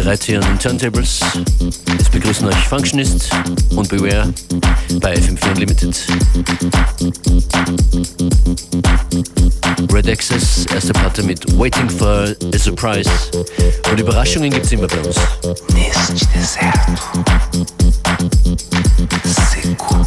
Alles bereit hier an den Turntables. Es begrüßen euch Functionist und Beware bei FM4 Unlimited. Red Access, erste Platte mit Waiting for a Surprise. Und Überraschungen gibt's immer bei uns. Neste deserto, seco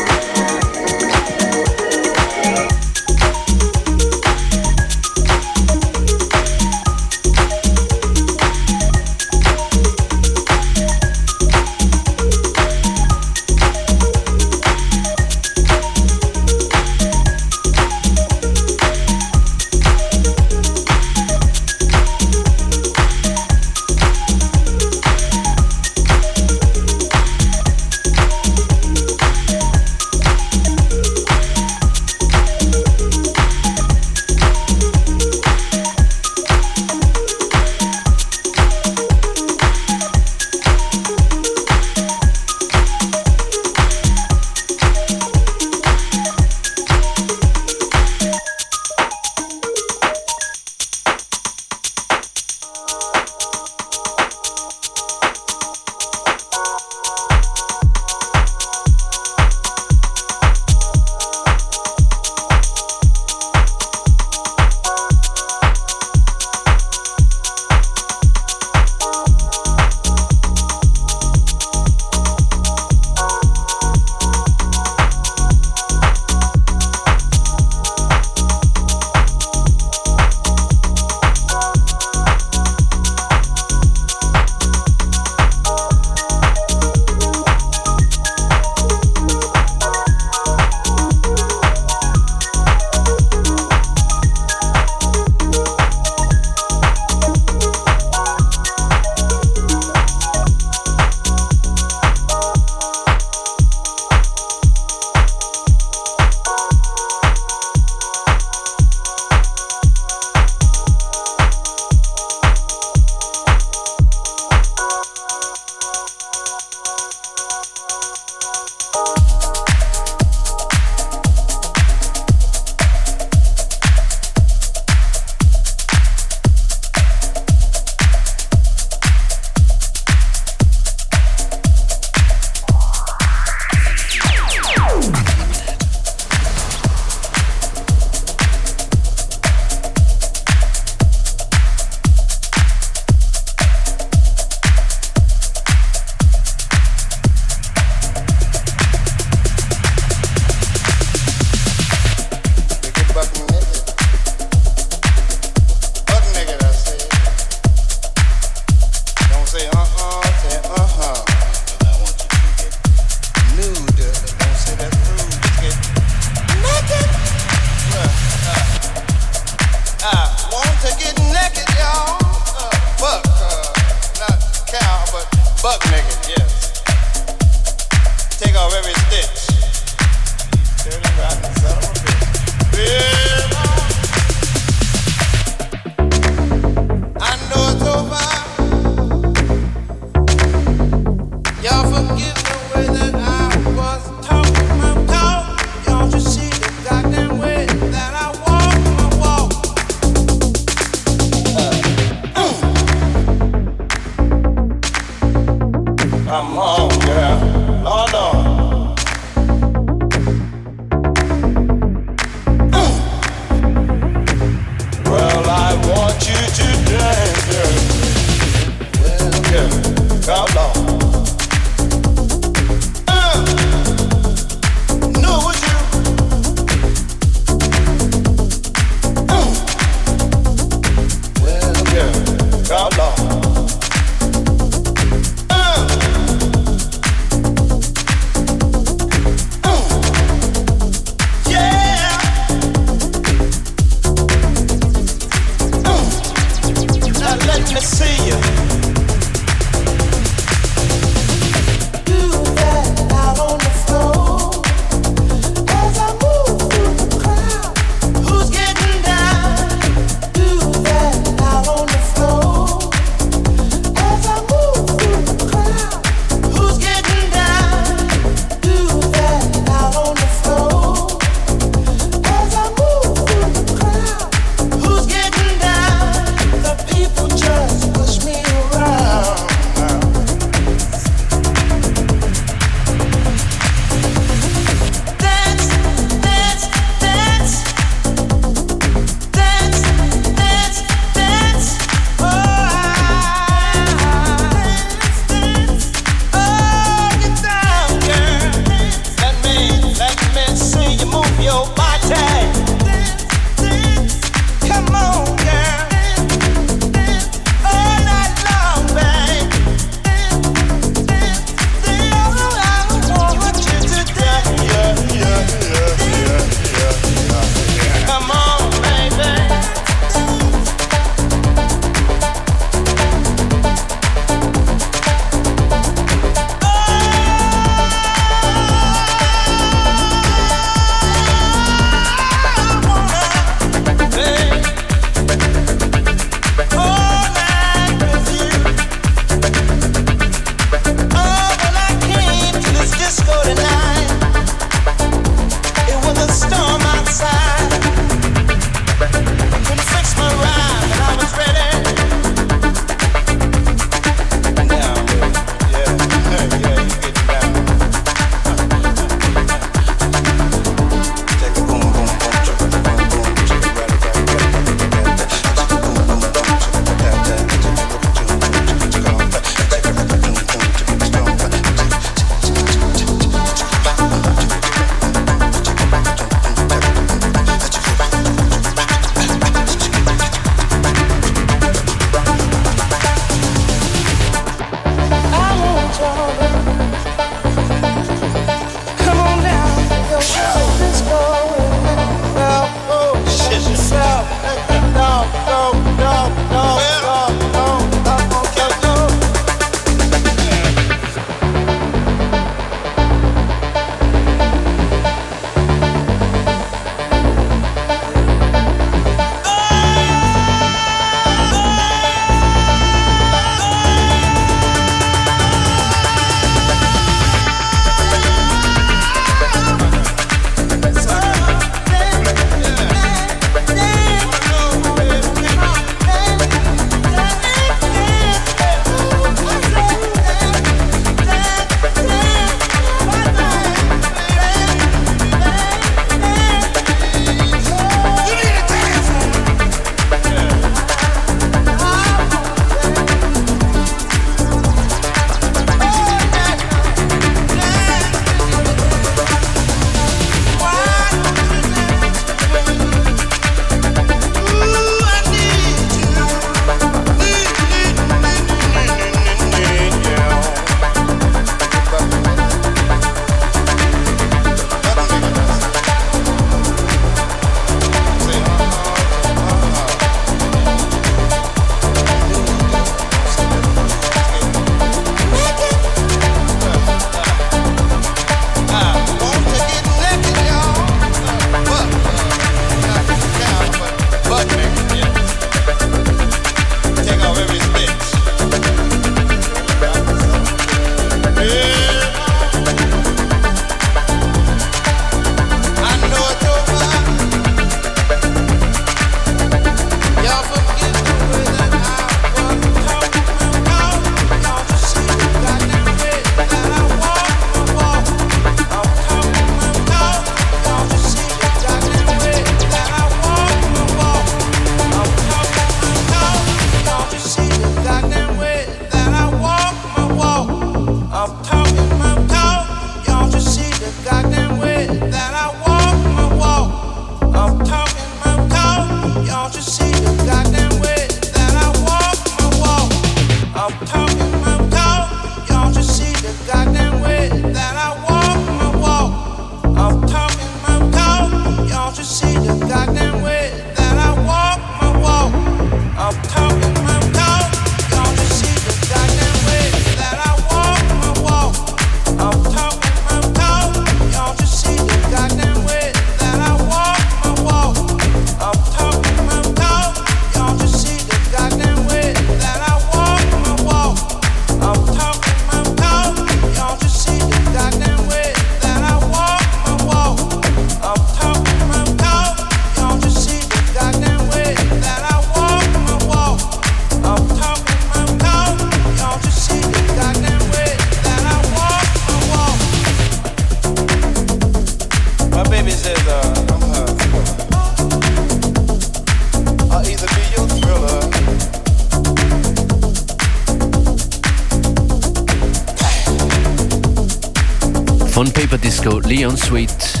Sweet,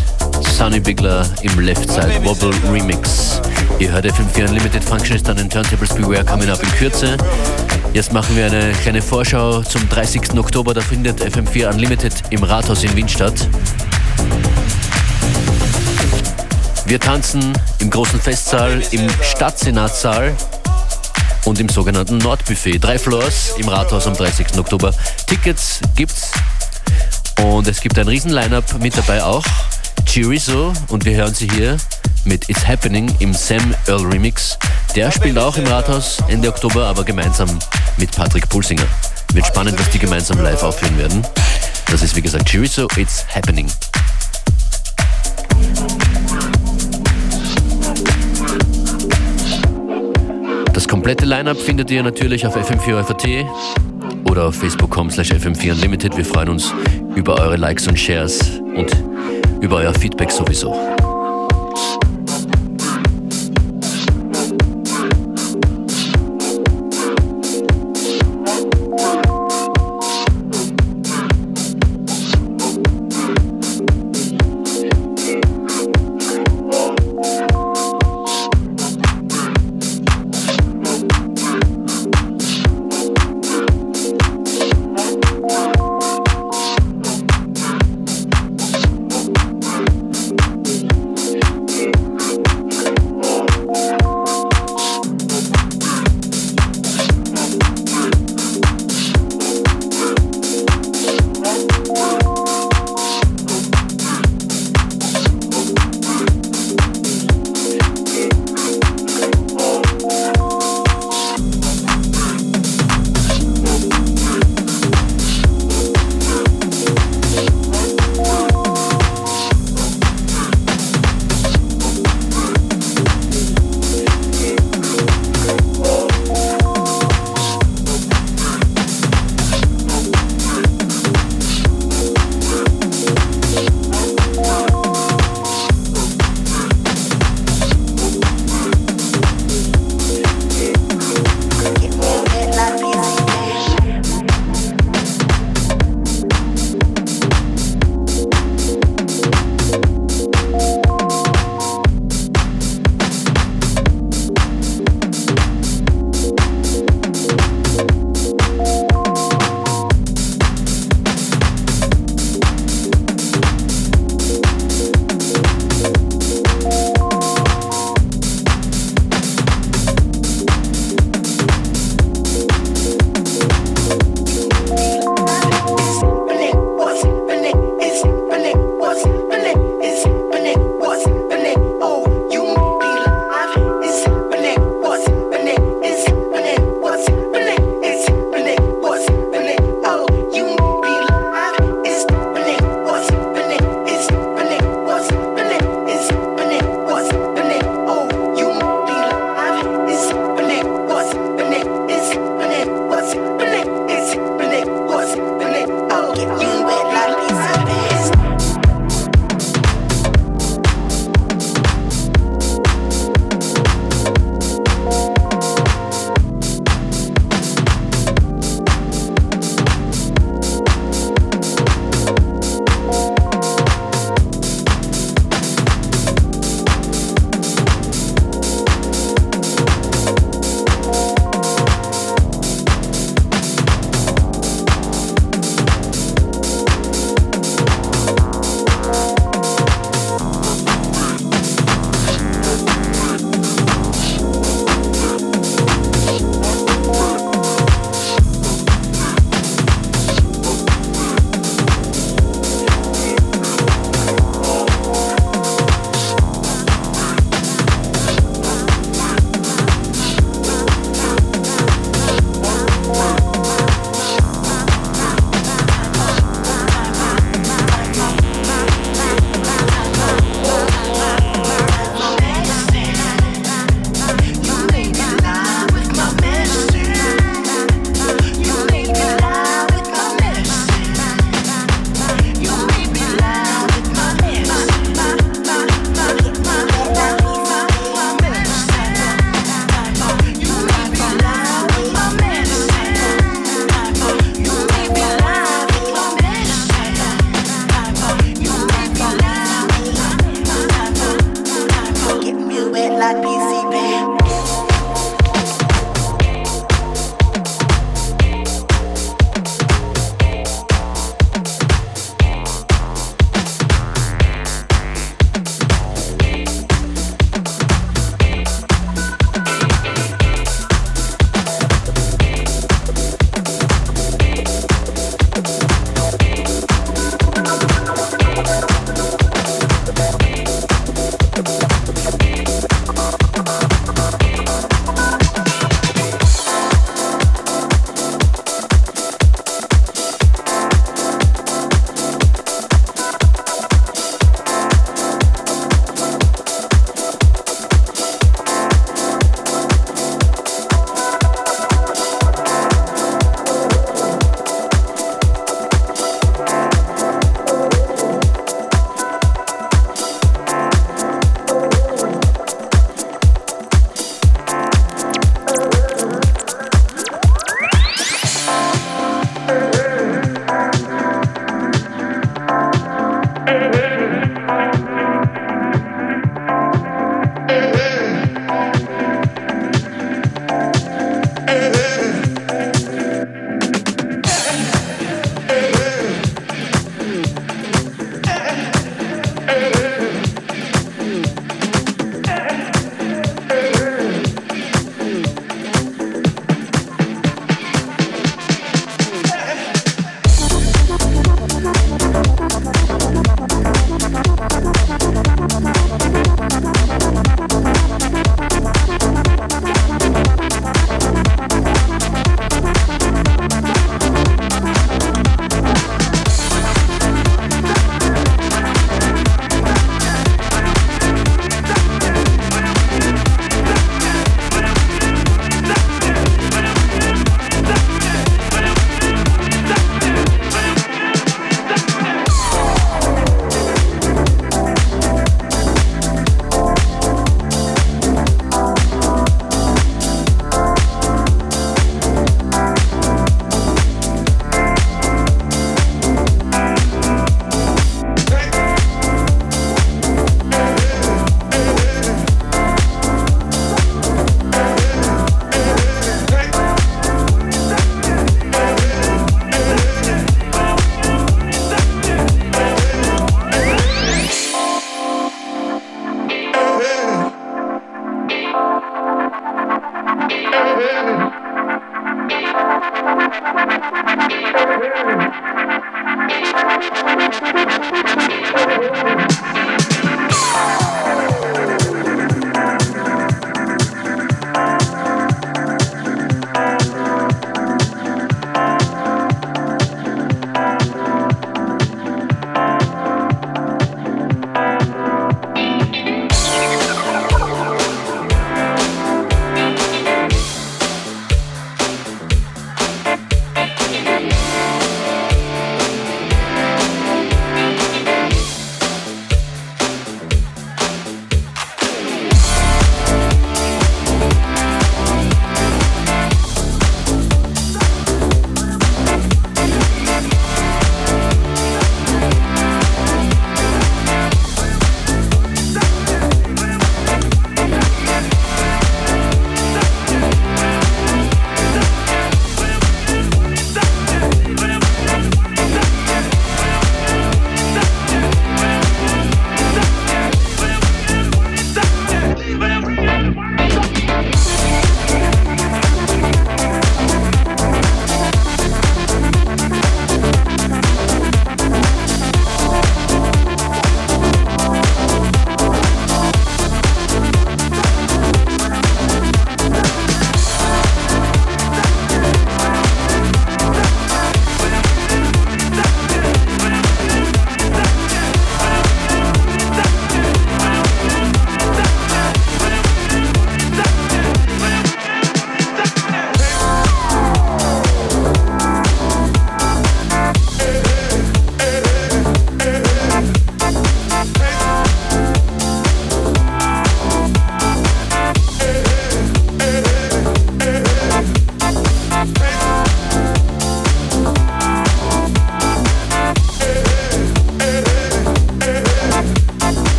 Sunny Bigler im Left Side Wobble Remix. Ihr hört FM4 Unlimited Functionist an den Turntables Beware coming up in Kürze. Jetzt machen wir eine kleine Vorschau zum 30. Oktober. Da findet FM4 Unlimited im Rathaus in Wien statt. Wir tanzen im großen Festsaal, im Stadtsenatssaal und im sogenannten Nordbuffet. Drei Floors im Rathaus am 30. Oktober. Tickets gibt's und es gibt ein riesen Line-Up mit dabei auch. Chirizo und wir hören sie hier mit It's Happening im Sam Earl Remix. Der spielt auch im Rathaus Ende Oktober, aber gemeinsam mit Patrick Pulsinger. Wird spannend, was die gemeinsam live aufführen werden. Das ist wie gesagt Chirizo, It's Happening. Das komplette Line-Up findet ihr natürlich auf FM4FAT oder auf facebook.com slash fm4unlimited. Wir freuen uns über eure Likes und Shares und über euer Feedback sowieso.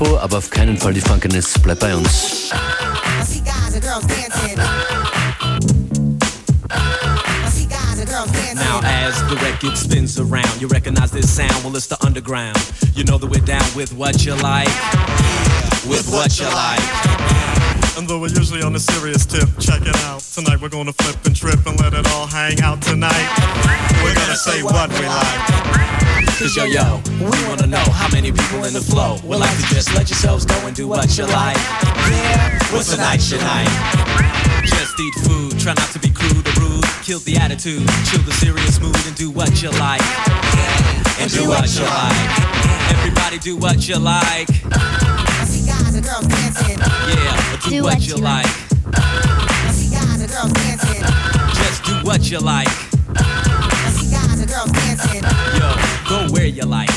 Tempo, aber auf keinen Fall die Funkiness. Bleib bei uns. Now, as the record spins around, you recognize this sound. Well, it's the underground. You know that we're down with what you like. With what you like. And though we're usually on a serious tip, check it out. Tonight we're gonna flip and trip and let it all hang out tonight. We're gonna say what we like. Cause yo yo, we wanna know how many people in the flow would like to just let yourselves go and do what you like. Yeah, what's your night? Just eat food, try not to be crude or rude. Kill the attitude, chill the serious mood and do what you like. And do what you like. Everybody do what you like. Yeah, do, do what, what, you like. I see guys and girls dancing. Just do what you like. I see guys and girls dancing. Yo, go where you like.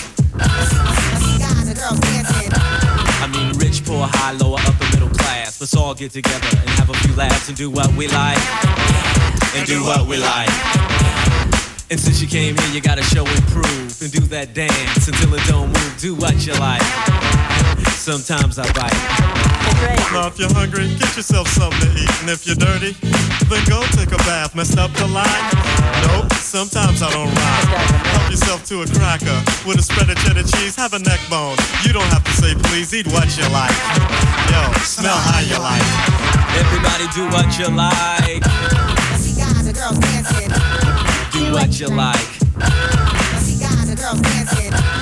I mean, rich, poor, high, lower, upper, middle class. Let's all get together and have a few laughs and do what we like. And do what we like. And since you came here, you gotta show and prove and do that dance until it don't move. Do what you like. Sometimes I bite. Now if you're hungry, get yourself something to eat. And if you're dirty, then go take a bath. Messed up the line? Nope, sometimes I don't rhyme. Help yourself to a cracker with a spread of cheddar cheese. Have a neck bone. You don't have to say please. Eat what you like. Yo, smell how you like. Everybody do what you like. Do what you like.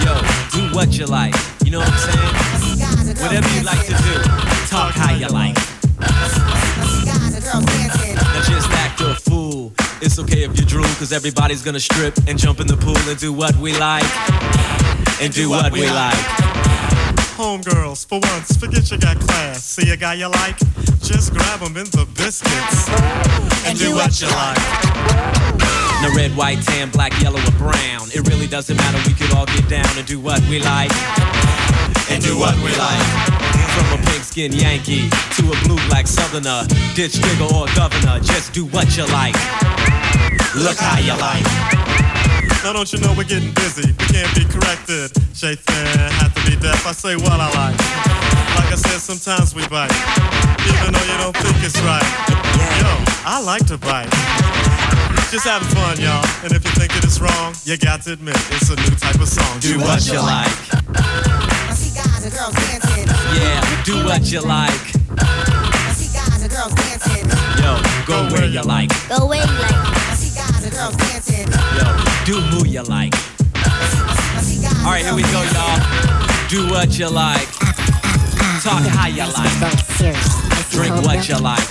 Yo, do what you like. You know what I'm saying? Whatever you like to do, talk how you like. Now just act a fool. It's okay if you drool, cause everybody's gonna strip and jump in the pool and do what we like. And do what we like. Homegirls, for once, forget you got class. See a guy you like? Just grab him in the biscuits. And do what you like. Now red, white, tan, black, yellow, or brown. It really doesn't matter, we could all get down and do what we like and do what we like. From a pink skin Yankee to a blue black southerner, ditch digger or governor, just do what you like. Look how you like. Now don't you know we're getting busy? We can't be corrected. Shaitan have to be deaf. I say what I like. Like I said, sometimes we bite, even though you don't think it's right. Yo, I like to bite. Just having fun, y'all. And if you think it is wrong, you got to admit it's a new type of song. Do, do what, what you like. like. Yeah, do what you like. Yo, go where you like. Go where you like. I see guys and girls dancing. Yo, do who you like. Alright, here we go, y'all. Do what you like. Talk how you like. Drink what you like.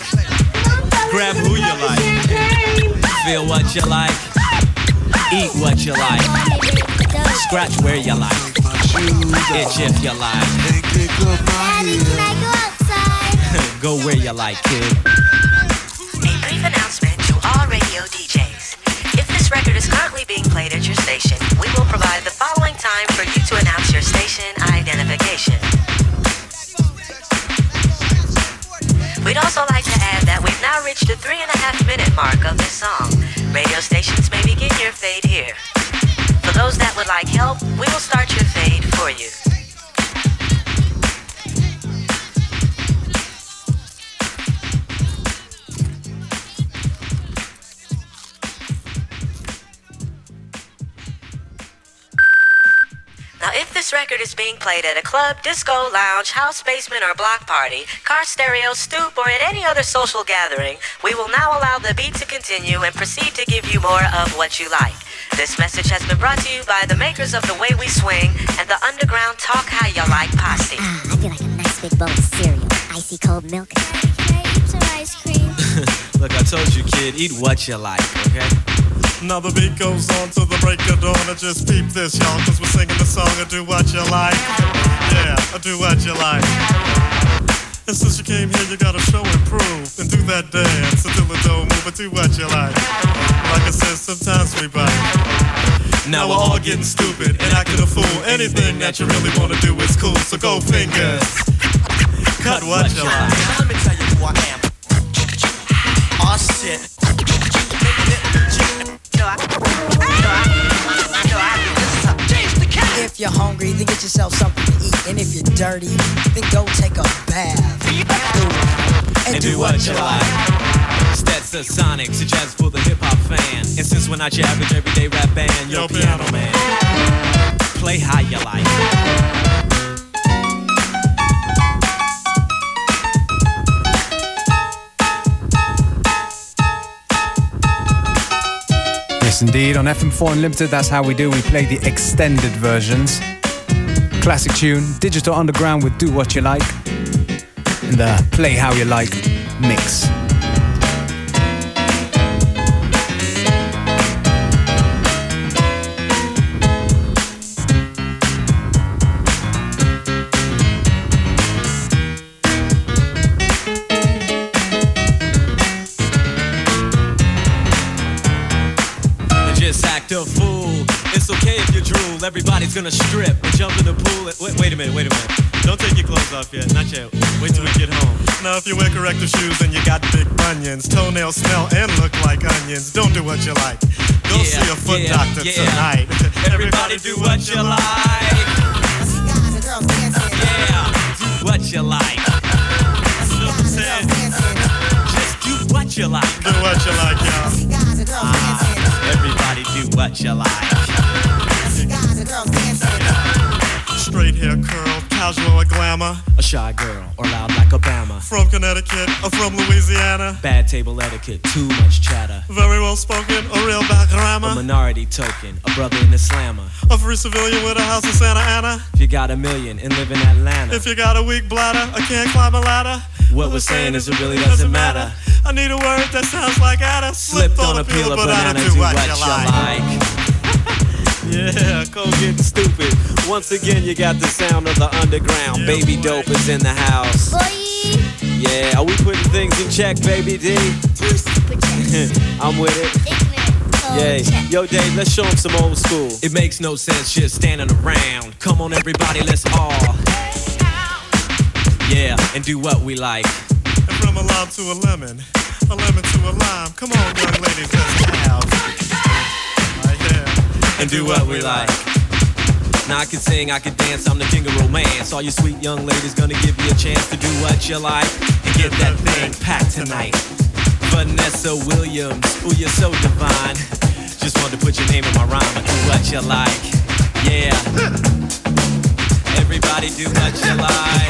Grab who you like. Feel what you like. Eat what you like. Scratch where you like. Itch if you like. Go where you like, kid. A brief announcement to all radio DJs. If this record is currently being played at your station, we will provide the following time for you to announce your station identification. We'd also like to add that we've now reached the three and a half minute mark of this song. Radio stations may begin your fade here. For those that would like help, we will start your fade for you. Now, if this record is being played at a club, disco, lounge, house basement, or block party, car stereo, stoop, or at any other social gathering, we will now allow the beat to continue and proceed to give you more of what you like. This message has been brought to you by the makers of The Way We Swing and the Underground Talk How You Like posse. Ah, I feel like a nice big bowl of cereal. Icy cold milk. Can I eat some ice cream? Look, I told you, kid, eat what you like, okay? Now the beat goes on to the break of dawn. I just peep this, y'all, cause we're singing the song of Do What You Like. Yeah, I do what you like. And since you came here, you gotta show and prove and do that dance until it don't move, but do what you like. Like I said, sometimes we bite. Now we're all getting stupid and acting a fool. Anything that you really wanna do is cool, so go fingers. Cut what you like. Let me tell you who I am. Oh shit. No, I, no, I get yourself something to eat. And if you're dirty, then go take a bath. And, and do what you like. Stats the Sonic, suggest for the hip hop fan. And since we're not your average everyday rap band, you're Yo, a piano piano man. Play how you like. Indeed. On FM4 Unlimited, that's how we do. We play the extended versions. Classic tune, Digital Underground with Do What You Like, in the Play How You Like mix. Everybody's gonna strip jump in the pool. And, wait, wait a minute, wait a minute. Don't take your clothes off yet. Not yet. Wait till we get home. Now, if you wear corrective shoes and you got big bunions, toenails smell and look like onions, don't do what you like. Go Yeah, see a foot yeah, doctor yeah. tonight. Everybody do what you like. Guys and girls dancing. Yeah, do what you like. Just do what you like. do what you like, y'all. Guys and girls dancing. Everybody do what you like. Straight hair curl, casual or glamour. A shy girl or loud like Obama. From Connecticut or from Louisiana. Bad table etiquette, too much chatter. Very well spoken, a real bad A minority token, a brother in the slammer. A free civilian with a house in Santa Ana. If you got a million and live in Atlanta, If you got a weak bladder, I can't climb a ladder. what we're saying is it really doesn't matter. I need a word that sounds like Ada. Slipped on a peel of banana, do what you like. Yeah, cold getting stupid. Once again, you got the sound of the underground. Yeah, baby boy. dope is in the house. Boy, Yeah, are we putting things in check, baby D? too stupid check. I'm with it. Ignorant. Yay. Yo, Dave, let's show show 'em some old school. It makes no sense just standing around. Come on, everybody, let's all. Yeah, and do what we like. And from a lime to a lemon, a lemon to a lime. Come on, young ladies, let's have. And do what we like. Now I can sing, I can dance, I'm the king of romance. All you sweet young ladies gonna give you a chance to do what you like and get that thing packed tonight. Vanessa Williams, ooh, you're so divine. Just wanted to put your name in my rhyme and do what you like. Yeah. Everybody do what you like.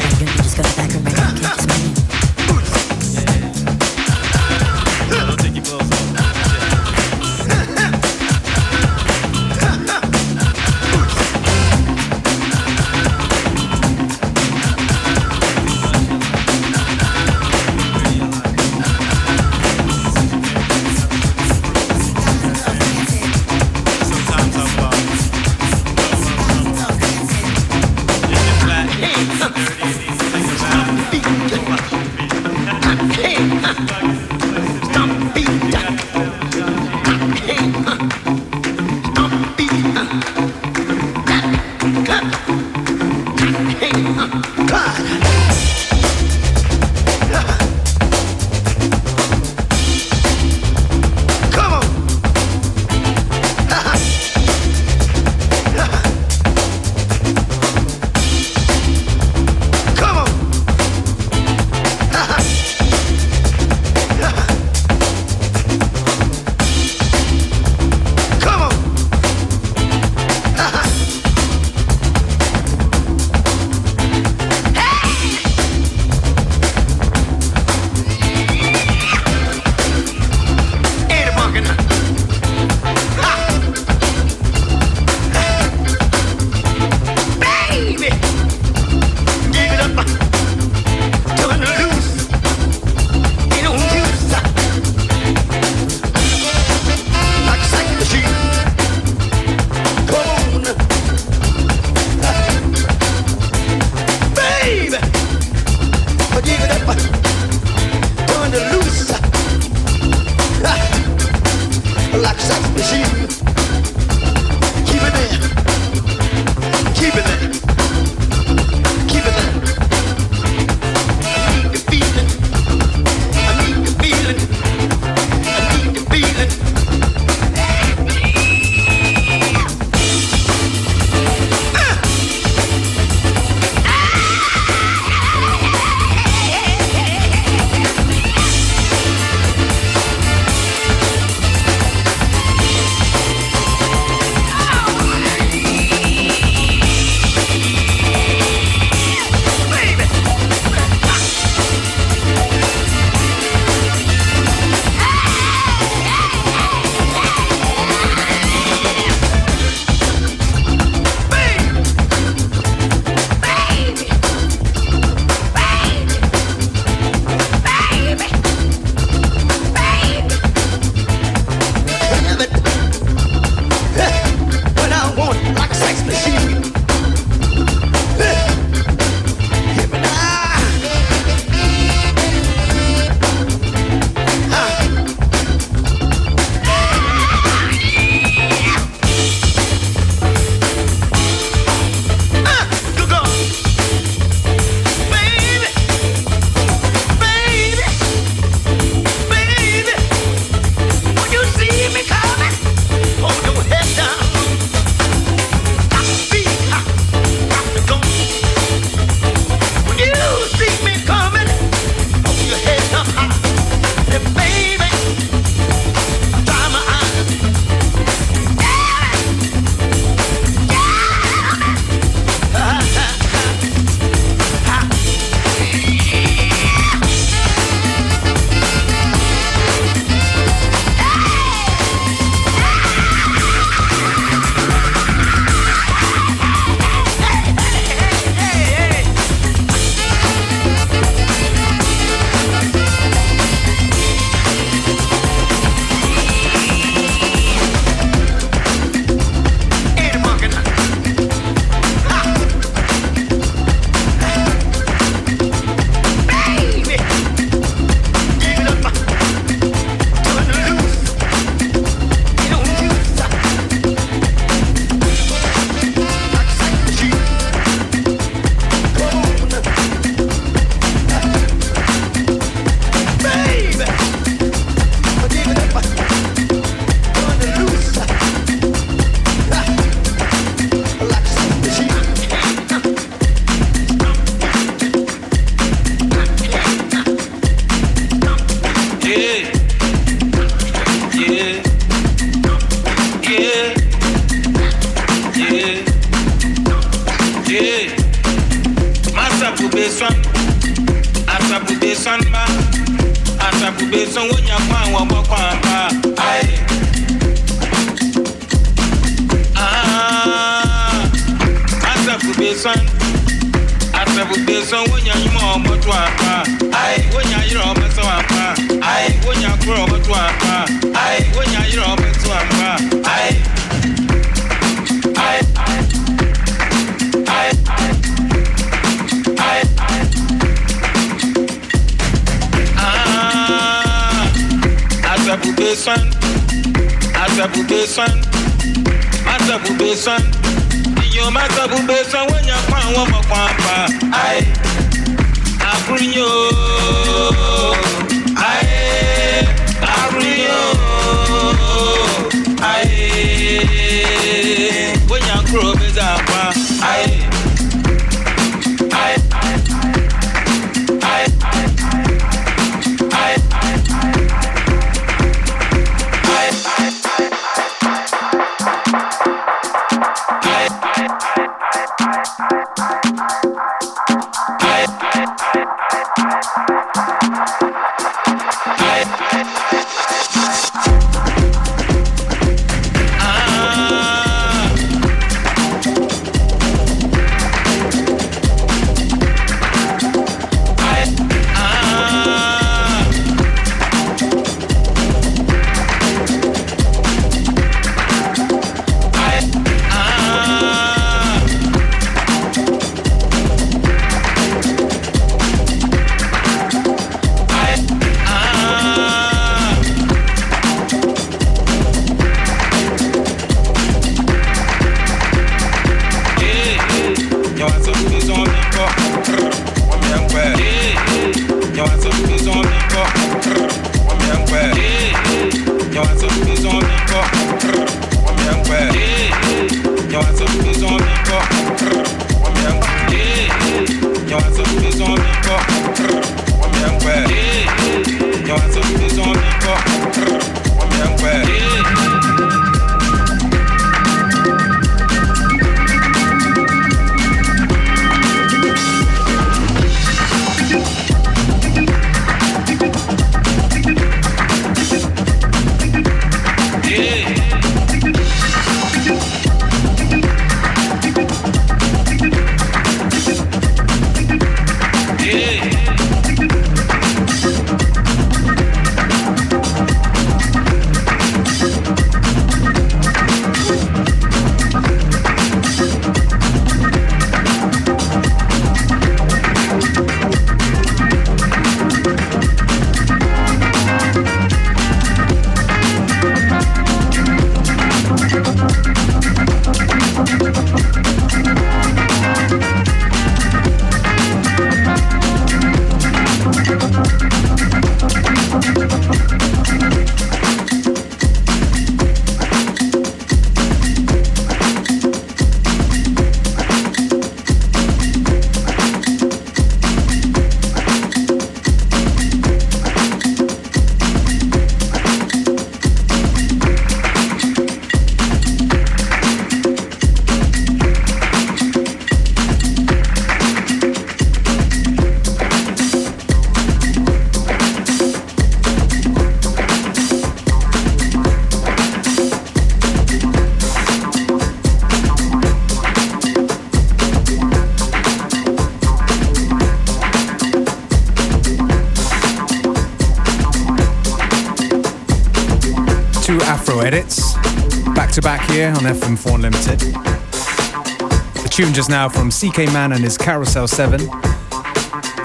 Here on FM4 Unlimited. The tune just now from CK Mann and his Carousel 7,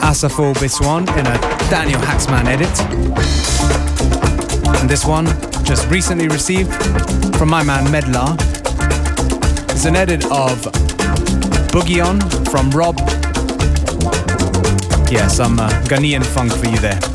Asafo Biswan in a Daniel Haaksman edit. And this one, just recently received from my man Medlar, is an edit of Boogie On from Rob. Yeah, some uh, Ghanaian funk for you there.